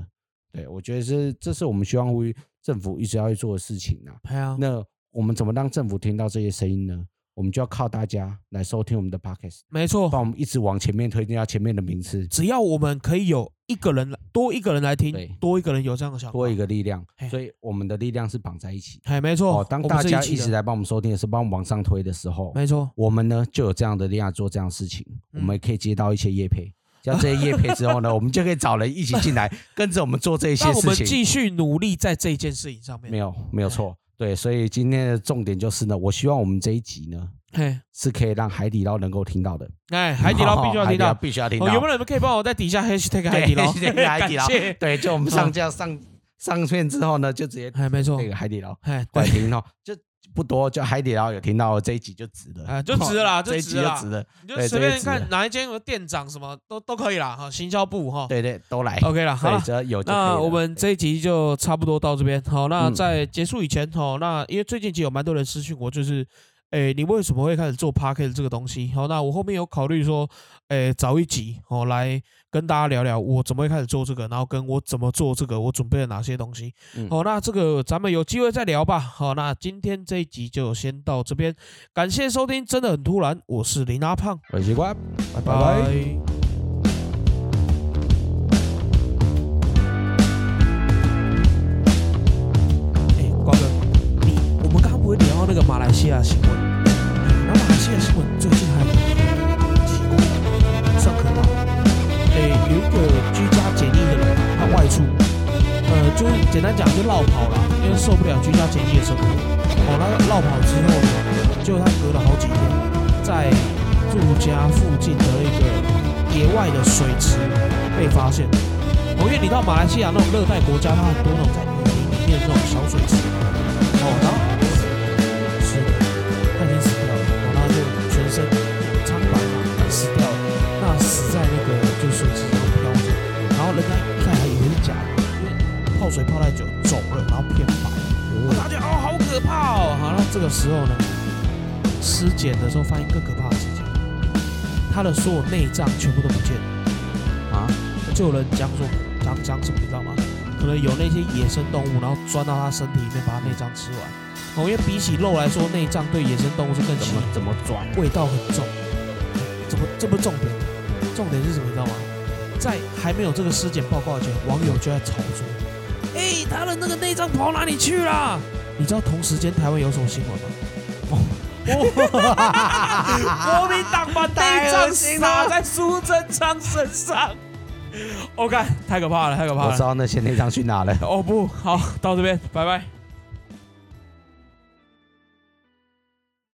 对，我觉得是这是我们希望呼吁政府一直要去做的事情啊。那我们怎么让政府听到这些声音呢？我们就要靠大家来收听我们的 podcast，没错，帮我们一直往前面推进到前面的名次。只要我们可以有一个人多一个人来听，多一个人有这样的想法，多一个力量，所以我们的力量是绑在一起。哎，没错。当大家一直来帮我们收听的时候，帮我们往上推的时候，没错，我们呢就有这样的力量做这样的事情。我们可以接到一些业配，像这些业配之后呢，我们就可以找人一起进来跟着我们做这些事情。我们继续努力在这件事情上面。没有，没有错。对，所以今天的重点就是呢，我希望我们这一集呢。嘿，是可以让海底捞能够听到的。哎，海底捞必须要听到，必须要听到。有没有人可以帮我在底下 hashtag 海底捞？海底捞，对，就我们上架上上线之后呢，就直接哎，没错，那个海底捞，哎，对，听哦，就不多，就海底捞有听到这一集就值了，哎，就值了，这一集就值了。你就随便看哪一间有店长什么都都可以啦，哈，行销部哈，对对，都来，OK 了，好了，有那我们这一集就差不多到这边。好，那在结束以前，哈，那因为最近其实有蛮多人私讯我，就是。哎，你为什么会开始做 p a r k e t 这个东西？好，那我后面有考虑说，诶，找一集哦来跟大家聊聊我怎么会开始做这个，然后跟我怎么做这个，我准备了哪些东西。好，那这个咱们有机会再聊吧。好，那今天这一集就先到这边，感谢收听，真的很突然，我是林阿胖，很习惯，拜拜。那个马来西亚新闻，然后马来西亚新闻最近还很奇怪，算可怕。诶，有一个居家检疫的人，他外出，呃，就是简单讲就绕跑了，因为受不了居家检疫的生活。哦，那绕跑之后呢，就他隔了好几天，在住家附近的一个野外的水池被发现。哦，因为你到马来西亚那种热带国家，它很多那种在雨林里面的那种小水池。哦，然后。水泡太久肿了，然后偏白，大家哦好可怕哦！好那，这个时候呢，尸检的时候发现更可怕的事情，他的所有内脏全部都不见了啊！就有人讲说讲讲什么你知道吗？可能有那些野生动物，然后钻到他身体里面把他内脏吃完。哦，因为比起肉来说，内脏对野生动物是更怎么怎么钻？味道很重。怎么这不重点？重点是什么你知道吗？在还没有这个尸检报告前，网友就在吵说。哎，他的那个内脏跑哪里去了？你知道同时间台湾有什么新闻吗？国民党把内脏撒在苏贞昌身上。OK，太可怕了，太可怕了。我知道那些内脏去哪了。哦不好，到这边，拜拜。